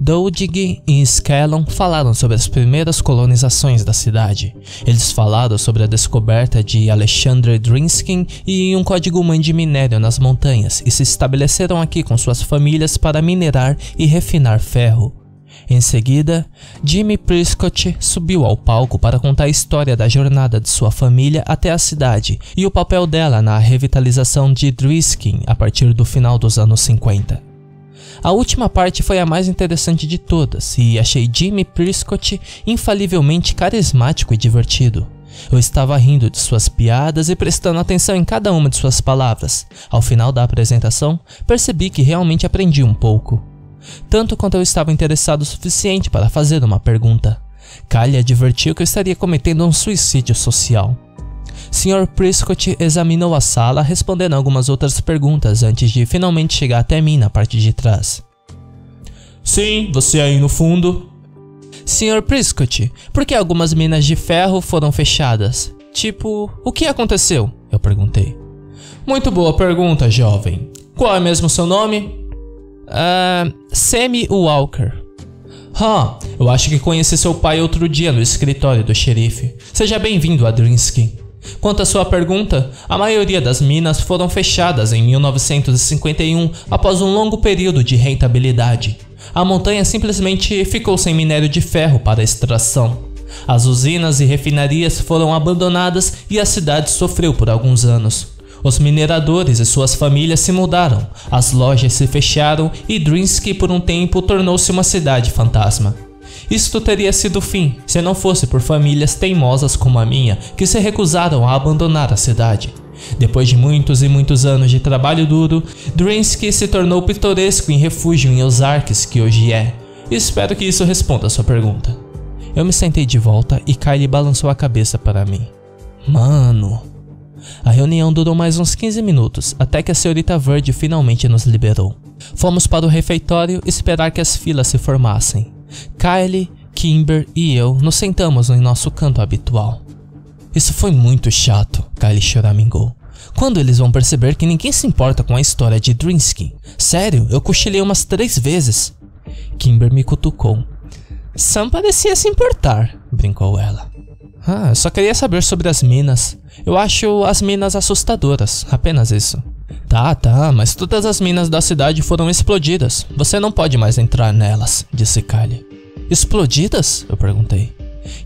Doudig e Skellon falaram sobre as primeiras colonizações da cidade. Eles falaram sobre a descoberta de Alexander Drinskin e um código-mãe de minério nas montanhas e se estabeleceram aqui com suas famílias para minerar e refinar ferro. Em seguida, Jimmy Prescott subiu ao palco para contar a história da jornada de sua família até a cidade e o papel dela na revitalização de Driskin a partir do final dos anos 50. A última parte foi a mais interessante de todas e achei Jimmy Prescott infalivelmente carismático e divertido. Eu estava rindo de suas piadas e prestando atenção em cada uma de suas palavras. Ao final da apresentação, percebi que realmente aprendi um pouco tanto quanto eu estava interessado o suficiente para fazer uma pergunta. Kali advertiu que eu estaria cometendo um suicídio social. Sr. Prescott examinou a sala, respondendo algumas outras perguntas antes de finalmente chegar até mim na parte de trás. Sim, você aí no fundo. Sr. Prescott, por que algumas minas de ferro foram fechadas? Tipo, o que aconteceu? Eu perguntei. Muito boa pergunta, jovem. Qual é mesmo seu nome? Uh, Sammy Walker. Ah, eu acho que conheci seu pai outro dia no escritório do xerife. Seja bem-vindo a Drinsky. Quanto à sua pergunta, a maioria das minas foram fechadas em 1951 após um longo período de rentabilidade. A montanha simplesmente ficou sem minério de ferro para extração. As usinas e refinarias foram abandonadas e a cidade sofreu por alguns anos. Os mineradores e suas famílias se mudaram, as lojas se fecharam e Drinsky por um tempo tornou-se uma cidade fantasma. Isto teria sido o fim se não fosse por famílias teimosas como a minha que se recusaram a abandonar a cidade. Depois de muitos e muitos anos de trabalho duro, Drinsky se tornou pitoresco em refúgio em Ozarks que hoje é. Espero que isso responda a sua pergunta. Eu me sentei de volta e Kylie balançou a cabeça para mim. Mano, a reunião durou mais uns 15 minutos, até que a senhorita Verde finalmente nos liberou. Fomos para o refeitório esperar que as filas se formassem. Kylie, Kimber e eu nos sentamos em nosso canto habitual. Isso foi muito chato, Kylie choramingou. Quando eles vão perceber que ninguém se importa com a história de Drinsky? Sério, eu cochilei umas três vezes. Kimber me cutucou. Sam parecia se importar, brincou ela. Ah, eu só queria saber sobre as minas. Eu acho as minas assustadoras, apenas isso. Tá, tá, mas todas as minas da cidade foram explodidas. Você não pode mais entrar nelas, disse Kylie. Explodidas? Eu perguntei.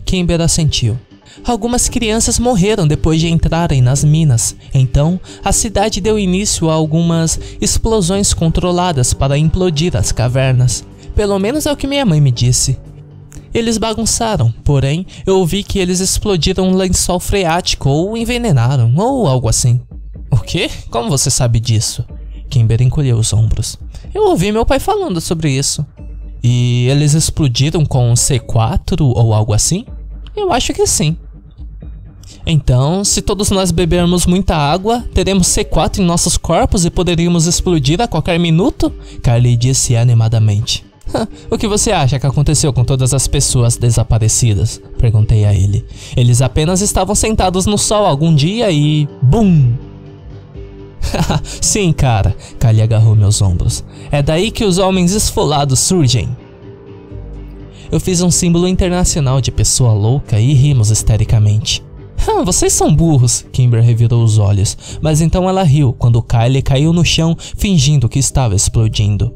Kimber assentiu. Algumas crianças morreram depois de entrarem nas minas, então a cidade deu início a algumas explosões controladas para implodir as cavernas. Pelo menos é o que minha mãe me disse. Eles bagunçaram, porém eu ouvi que eles explodiram um lençol freático ou envenenaram, ou algo assim. Quê? Como você sabe disso? Kimber encolheu os ombros. Eu ouvi meu pai falando sobre isso. E eles explodiram com um C4 ou algo assim? Eu acho que sim. Então, se todos nós bebermos muita água, teremos C4 em nossos corpos e poderíamos explodir a qualquer minuto? Carly disse animadamente. o que você acha que aconteceu com todas as pessoas desaparecidas? Perguntei a ele. Eles apenas estavam sentados no sol algum dia e. BUM! Sim, cara, Kali agarrou meus ombros. É daí que os homens esfolados surgem. Eu fiz um símbolo internacional de pessoa louca e rimos histericamente. Ah, vocês são burros, Kimber revirou os olhos, mas então ela riu quando Kylie caiu no chão fingindo que estava explodindo.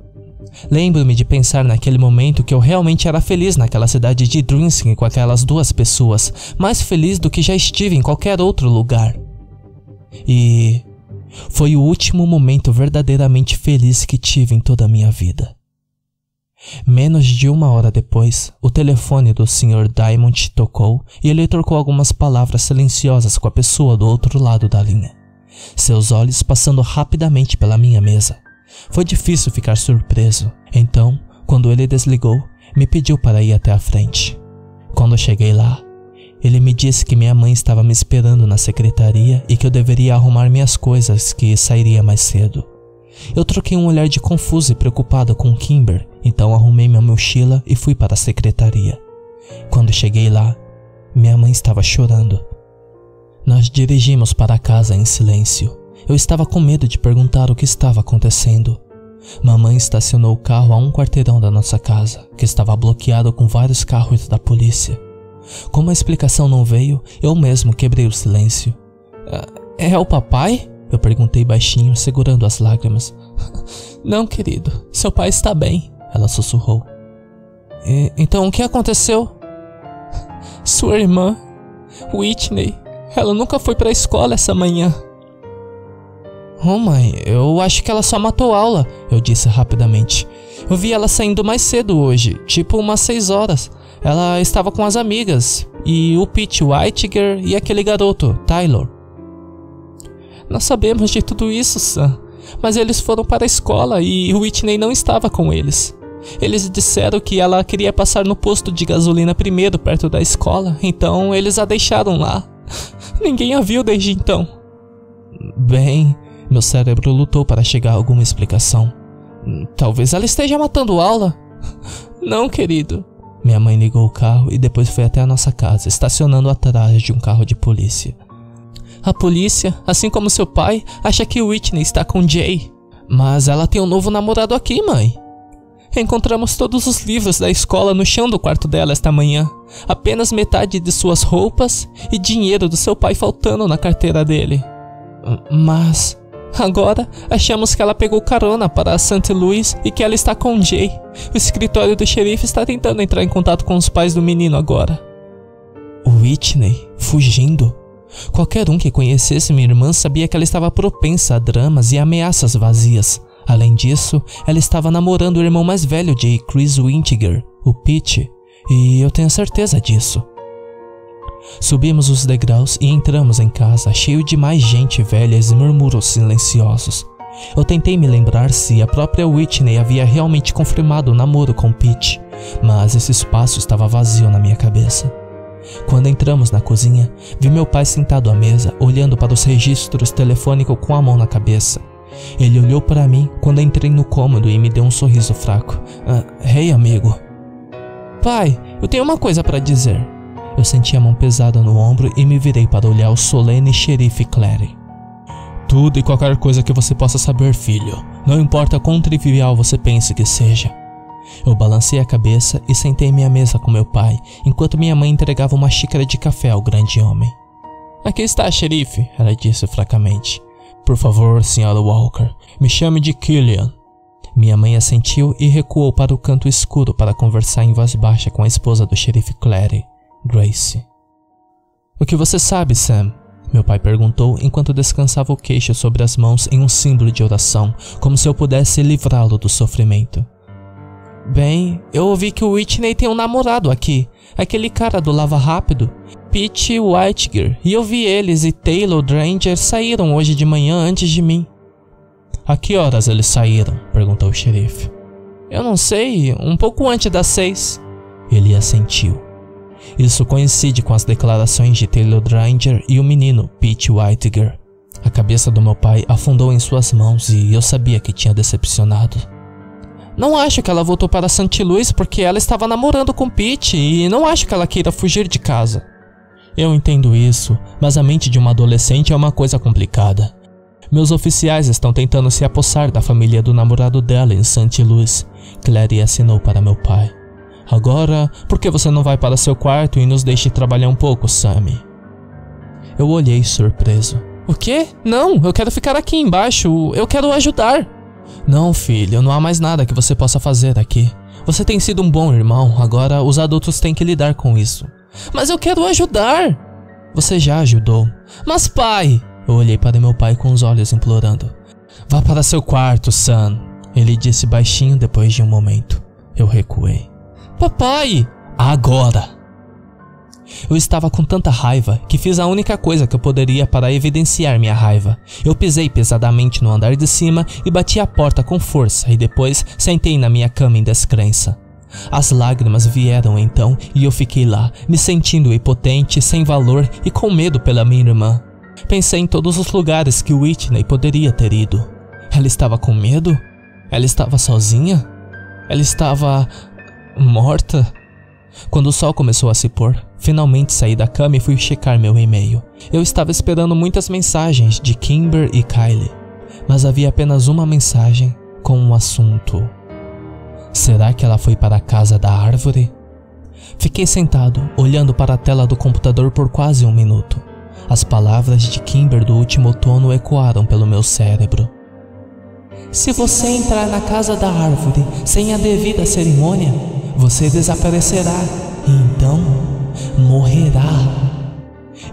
Lembro-me de pensar naquele momento que eu realmente era feliz naquela cidade de Drinsky com aquelas duas pessoas, mais feliz do que já estive em qualquer outro lugar. E foi o último momento verdadeiramente feliz que tive em toda a minha vida. Menos de uma hora depois, o telefone do Sr. Diamond tocou e ele trocou algumas palavras silenciosas com a pessoa do outro lado da linha, seus olhos passando rapidamente pela minha mesa. Foi difícil ficar surpreso. Então, quando ele desligou, me pediu para ir até a frente. Quando cheguei lá, ele me disse que minha mãe estava me esperando na secretaria e que eu deveria arrumar minhas coisas que sairia mais cedo. Eu troquei um olhar de confuso e preocupado com Kimber, então arrumei minha mochila e fui para a secretaria. Quando cheguei lá, minha mãe estava chorando. Nós dirigimos para casa em silêncio. Eu estava com medo de perguntar o que estava acontecendo. Mamãe estacionou o carro a um quarteirão da nossa casa, que estava bloqueado com vários carros da polícia. Como a explicação não veio, eu mesmo quebrei o silêncio. É, é o papai? Eu perguntei baixinho, segurando as lágrimas. Não, querido, seu pai está bem, ela sussurrou. então o que aconteceu? Sua irmã, Whitney, ela nunca foi para a escola essa manhã. Oh, mãe, eu acho que ela só matou aula, eu disse rapidamente. Eu vi ela saindo mais cedo hoje, tipo umas seis horas. Ela estava com as amigas, e o Pete Whitiger e aquele garoto, Tyler. Nós sabemos de tudo isso, Sam, mas eles foram para a escola e Whitney não estava com eles. Eles disseram que ela queria passar no posto de gasolina primeiro perto da escola, então eles a deixaram lá. Ninguém a viu desde então. Bem, meu cérebro lutou para chegar a alguma explicação. Talvez ela esteja matando aula. Não, querido. Minha mãe ligou o carro e depois foi até a nossa casa, estacionando atrás de um carro de polícia. A polícia, assim como seu pai, acha que Whitney está com Jay. Mas ela tem um novo namorado aqui, mãe. Encontramos todos os livros da escola no chão do quarto dela esta manhã. Apenas metade de suas roupas e dinheiro do seu pai faltando na carteira dele. Mas Agora, achamos que ela pegou carona para St. Louis e que ela está com Jay. O escritório do xerife está tentando entrar em contato com os pais do menino agora. Whitney fugindo? Qualquer um que conhecesse minha irmã sabia que ela estava propensa a dramas e ameaças vazias. Além disso, ela estava namorando o irmão mais velho de Chris Wintiger, o Pete, e eu tenho certeza disso. Subimos os degraus e entramos em casa, cheio de mais gente velha e murmúrios silenciosos. Eu tentei me lembrar se a própria Whitney havia realmente confirmado o namoro com Pete, mas esse espaço estava vazio na minha cabeça. Quando entramos na cozinha, vi meu pai sentado à mesa, olhando para os registros telefônicos com a mão na cabeça. Ele olhou para mim quando entrei no cômodo e me deu um sorriso fraco. Ah, hey, amigo. Pai, eu tenho uma coisa para dizer. Eu senti a mão pesada no ombro e me virei para olhar o solene xerife Clary. Tudo e qualquer coisa que você possa saber, filho. Não importa quão trivial você pense que seja. Eu balancei a cabeça e sentei em minha mesa com meu pai, enquanto minha mãe entregava uma xícara de café ao grande homem. Aqui está, xerife, ela disse fracamente. Por favor, Sra. Walker, me chame de Killian. Minha mãe assentiu e recuou para o canto escuro para conversar em voz baixa com a esposa do xerife Clary. Grace. O que você sabe, Sam? Meu pai perguntou enquanto descansava o queixo sobre as mãos em um símbolo de oração, como se eu pudesse livrá-lo do sofrimento. Bem, eu ouvi que o Whitney tem um namorado aqui, aquele cara do Lava Rápido, Pete Whitiger, e eu vi eles e Taylor Dranger saíram hoje de manhã antes de mim. A que horas eles saíram? perguntou o xerife. Eu não sei, um pouco antes das seis. Ele assentiu. Isso coincide com as declarações de Taylor Dranger e o menino Pete Whitiger. A cabeça do meu pai afundou em suas mãos e eu sabia que tinha decepcionado. Não acho que ela voltou para St. Louis porque ela estava namorando com Pete e não acho que ela queira fugir de casa. Eu entendo isso, mas a mente de uma adolescente é uma coisa complicada. Meus oficiais estão tentando se apossar da família do namorado dela em St. Louis. Clary assinou para meu pai. Agora, por que você não vai para seu quarto e nos deixe trabalhar um pouco, Sammy? Eu olhei surpreso. O quê? Não, eu quero ficar aqui embaixo. Eu quero ajudar. Não, filho, não há mais nada que você possa fazer aqui. Você tem sido um bom irmão, agora os adultos têm que lidar com isso. Mas eu quero ajudar. Você já ajudou. Mas pai! Eu olhei para meu pai com os olhos implorando. Vá para seu quarto, Sam. Ele disse baixinho depois de um momento. Eu recuei. Papai! Agora! Eu estava com tanta raiva que fiz a única coisa que eu poderia para evidenciar minha raiva. Eu pisei pesadamente no andar de cima e bati a porta com força e depois sentei na minha cama em descrença. As lágrimas vieram então e eu fiquei lá, me sentindo impotente, sem valor e com medo pela minha irmã. Pensei em todos os lugares que Whitney poderia ter ido. Ela estava com medo? Ela estava sozinha? Ela estava morta? Quando o sol começou a se pôr, finalmente saí da cama e fui checar meu e-mail. Eu estava esperando muitas mensagens de Kimber e Kylie, mas havia apenas uma mensagem com um assunto. Será que ela foi para a casa da árvore? Fiquei sentado, olhando para a tela do computador por quase um minuto. As palavras de Kimber do último outono ecoaram pelo meu cérebro. Se você entrar na casa da árvore sem a devida cerimônia, você desaparecerá e então morrerá.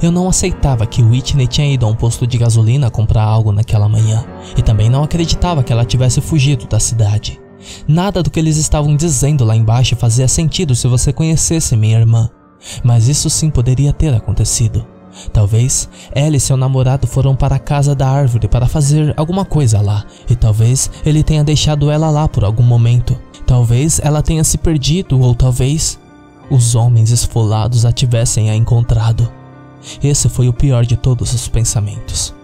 Eu não aceitava que Whitney tinha ido a um posto de gasolina comprar algo naquela manhã e também não acreditava que ela tivesse fugido da cidade. Nada do que eles estavam dizendo lá embaixo fazia sentido se você conhecesse minha irmã, mas isso sim poderia ter acontecido. Talvez ela e seu namorado foram para a casa da árvore para fazer alguma coisa lá, e talvez ele tenha deixado ela lá por algum momento. Talvez ela tenha se perdido, ou talvez os homens esfolados a tivessem a encontrado. Esse foi o pior de todos os pensamentos.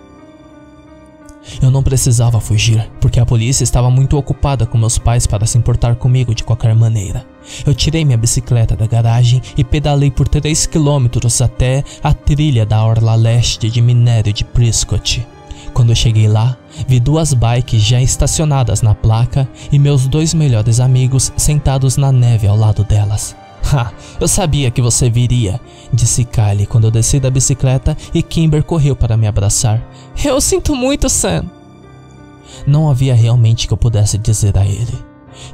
Eu não precisava fugir, porque a polícia estava muito ocupada com meus pais para se importar comigo de qualquer maneira. Eu tirei minha bicicleta da garagem e pedalei por 3 quilômetros até a trilha da orla leste de minério de Prescott. Quando eu cheguei lá, vi duas bikes já estacionadas na placa e meus dois melhores amigos sentados na neve ao lado delas. Ha, eu sabia que você viria, disse Kylie quando eu desci da bicicleta e Kimber correu para me abraçar. Eu sinto muito, Sam. Não havia realmente que eu pudesse dizer a ele.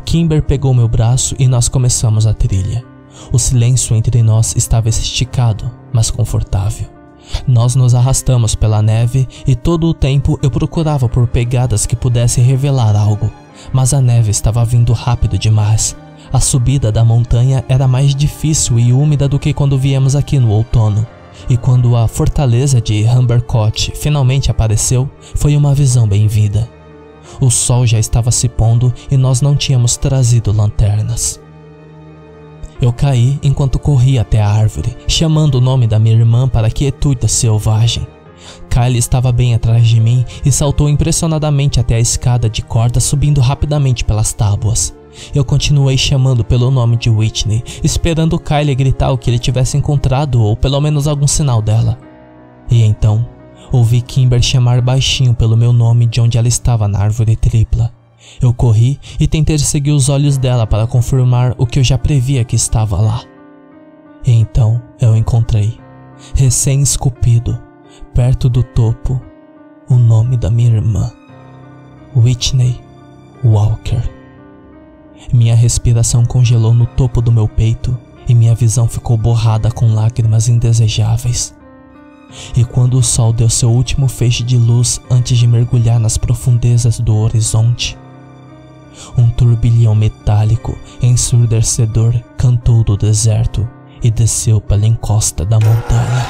Kimber pegou meu braço e nós começamos a trilha. O silêncio entre nós estava esticado, mas confortável. Nós nos arrastamos pela neve e todo o tempo eu procurava por pegadas que pudessem revelar algo, mas a neve estava vindo rápido demais. A subida da montanha era mais difícil e úmida do que quando viemos aqui no outono. E quando a fortaleza de Humbercott finalmente apareceu, foi uma visão bem-vinda. O sol já estava se pondo e nós não tínhamos trazido lanternas. Eu caí enquanto corria até a árvore, chamando o nome da minha irmã para a quietude selvagem. Kylie estava bem atrás de mim e saltou impressionadamente até a escada de corda, subindo rapidamente pelas tábuas. Eu continuei chamando pelo nome de Whitney, esperando Kylie gritar o que ele tivesse encontrado ou pelo menos algum sinal dela. E então, ouvi Kimber chamar baixinho pelo meu nome de onde ela estava na árvore tripla. Eu corri e tentei seguir os olhos dela para confirmar o que eu já previa que estava lá. E então eu encontrei, recém-esculpido, perto do topo, o nome da minha irmã, Whitney Walker. Minha respiração congelou no topo do meu peito e minha visão ficou borrada com lágrimas indesejáveis. E quando o sol deu seu último feixe de luz antes de mergulhar nas profundezas do horizonte, um turbilhão metálico ensurdecedor cantou do deserto e desceu pela encosta da montanha.